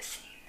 the same